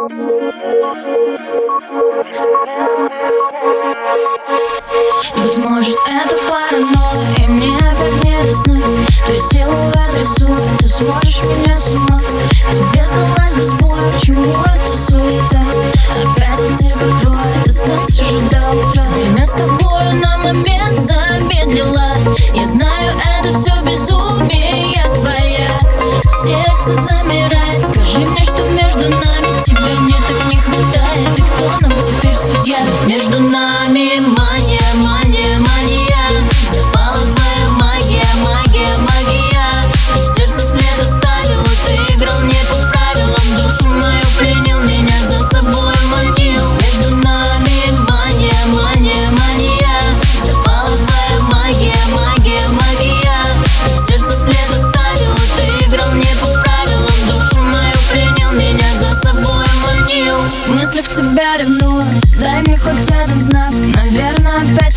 Быть может это паранойя И мне опять не до сна. Твой силуэт рисует Ты сводишь меня с ума. Тебе сдалась без боя Почему это суета? Опять от тебя кроет Останься же до утра. Время с тобою на момент замедлила Я знаю, это все безумие твоя Сердце замирает Скажи мне, что между нами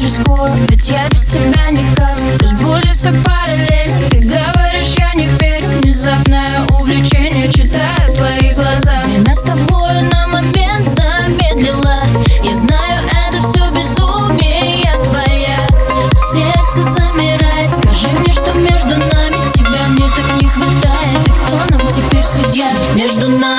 Опять рискую Ведь я без тебя никак. Пусть будет все параллельно. Ты говоришь, я не верю. Внезапное увлечение. Читаю в твоих глазах. Время с тобою на момент замедлила Я знаю, это все безумие твоя Сердце замирает. Скажи мне, что между нами Тебя мне так не хватает. И кто нам теперь судья? Между нами